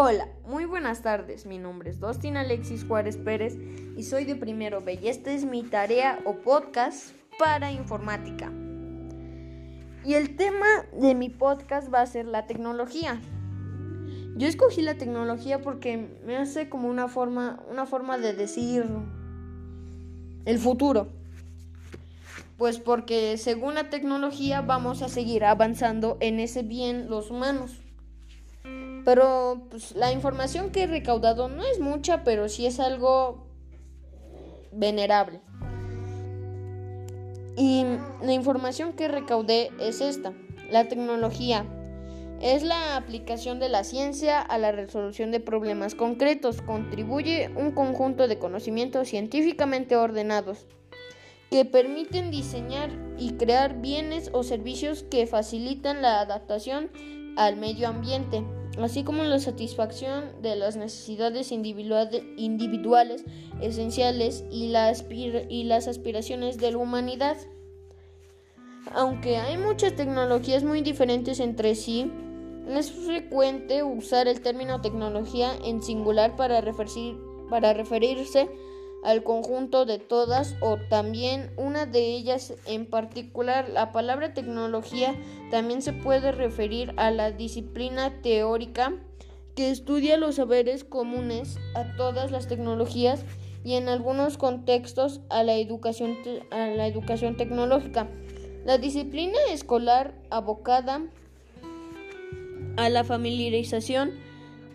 Hola, muy buenas tardes. Mi nombre es Dustin Alexis Juárez Pérez y soy de primero B y esta es mi tarea o podcast para informática. Y el tema de mi podcast va a ser la tecnología. Yo escogí la tecnología porque me hace como una forma, una forma de decir el futuro. Pues porque según la tecnología vamos a seguir avanzando en ese bien los humanos. Pero pues, la información que he recaudado no es mucha, pero sí es algo venerable. Y la información que recaudé es esta. La tecnología es la aplicación de la ciencia a la resolución de problemas concretos. Contribuye un conjunto de conocimientos científicamente ordenados que permiten diseñar y crear bienes o servicios que facilitan la adaptación al medio ambiente así como la satisfacción de las necesidades individuales esenciales y, y las aspiraciones de la humanidad. Aunque hay muchas tecnologías muy diferentes entre sí, es frecuente usar el término tecnología en singular para, para referirse al conjunto de todas o también una de ellas en particular. La palabra tecnología también se puede referir a la disciplina teórica que estudia los saberes comunes a todas las tecnologías y en algunos contextos a la educación, a la educación tecnológica. La disciplina escolar abocada a la familiarización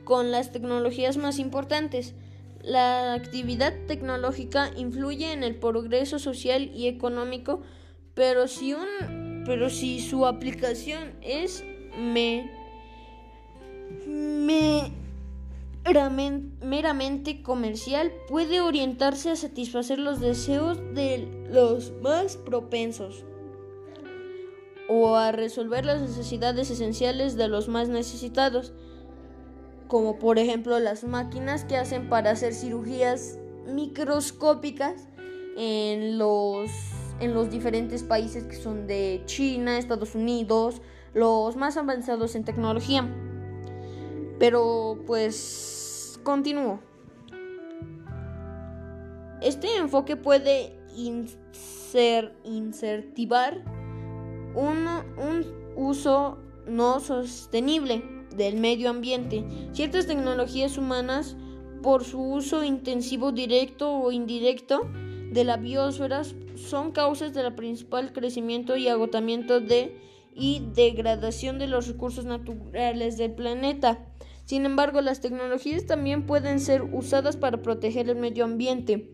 con las tecnologías más importantes la actividad tecnológica influye en el progreso social y económico, pero si, un, su aplicación es me, meramente comercial, puede orientarse a satisfacer los deseos de los más propensos o a resolver las necesidades esenciales de los más necesitados como por ejemplo las máquinas que hacen para hacer cirugías microscópicas en los, en los diferentes países que son de China, Estados Unidos, los más avanzados en tecnología. Pero pues continúo. Este enfoque puede inser, insertivar un, un uso no sostenible del medio ambiente. Ciertas tecnologías humanas, por su uso intensivo directo o indirecto de la biosfera, son causas del principal crecimiento y agotamiento de y degradación de los recursos naturales del planeta. Sin embargo, las tecnologías también pueden ser usadas para proteger el medio ambiente,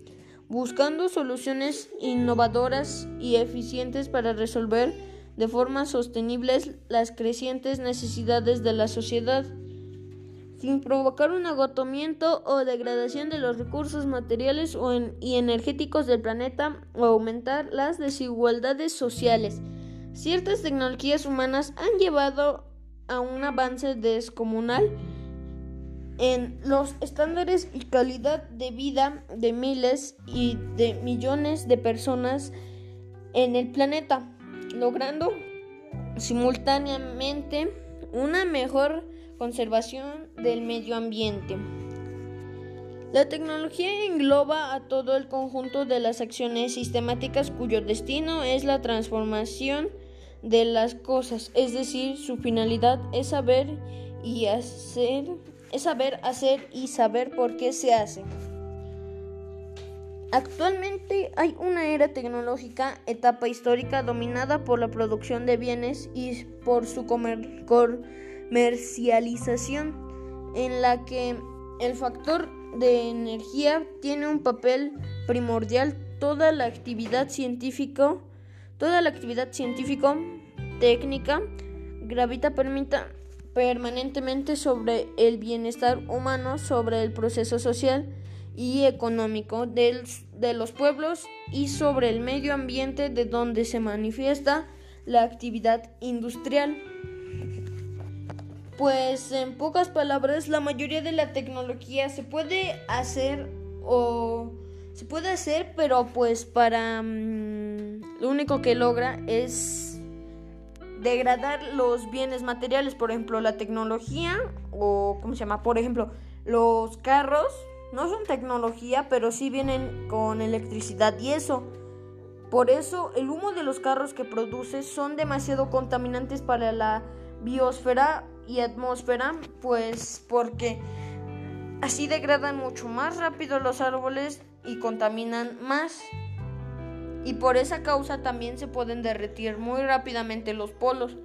buscando soluciones innovadoras y eficientes para resolver de forma sostenible las crecientes necesidades de la sociedad, sin provocar un agotamiento o degradación de los recursos materiales y energéticos del planeta o aumentar las desigualdades sociales. Ciertas tecnologías humanas han llevado a un avance descomunal en los estándares y calidad de vida de miles y de millones de personas en el planeta logrando simultáneamente una mejor conservación del medio ambiente. La tecnología engloba a todo el conjunto de las acciones sistemáticas cuyo destino es la transformación de las cosas, es decir, su finalidad es saber y hacer, es saber hacer y saber por qué se hace. Actualmente hay una era tecnológica, etapa histórica dominada por la producción de bienes y por su comercialización, en la que el factor de energía tiene un papel primordial. Toda la actividad científica, toda la actividad científico técnica gravita permanentemente sobre el bienestar humano, sobre el proceso social y económico de los pueblos y sobre el medio ambiente de donde se manifiesta la actividad industrial. Pues en pocas palabras, la mayoría de la tecnología se puede hacer o se puede hacer, pero pues para mm, lo único que logra es degradar los bienes materiales, por ejemplo, la tecnología o, ¿cómo se llama? Por ejemplo, los carros no son tecnología, pero sí vienen con electricidad y eso. Por eso el humo de los carros que produce son demasiado contaminantes para la biosfera y atmósfera, pues porque así degradan mucho más rápido los árboles y contaminan más. Y por esa causa también se pueden derretir muy rápidamente los polos.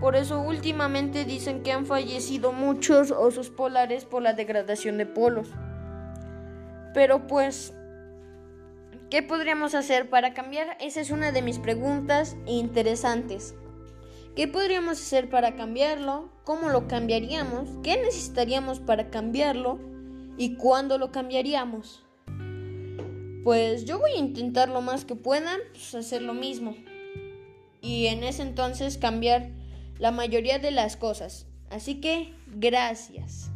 Por eso últimamente dicen que han fallecido muchos osos polares por la degradación de polos. Pero pues, ¿qué podríamos hacer para cambiar? Esa es una de mis preguntas interesantes. ¿Qué podríamos hacer para cambiarlo? ¿Cómo lo cambiaríamos? ¿Qué necesitaríamos para cambiarlo? ¿Y cuándo lo cambiaríamos? Pues yo voy a intentar lo más que pueda pues, hacer lo mismo. Y en ese entonces cambiar la mayoría de las cosas. Así que gracias.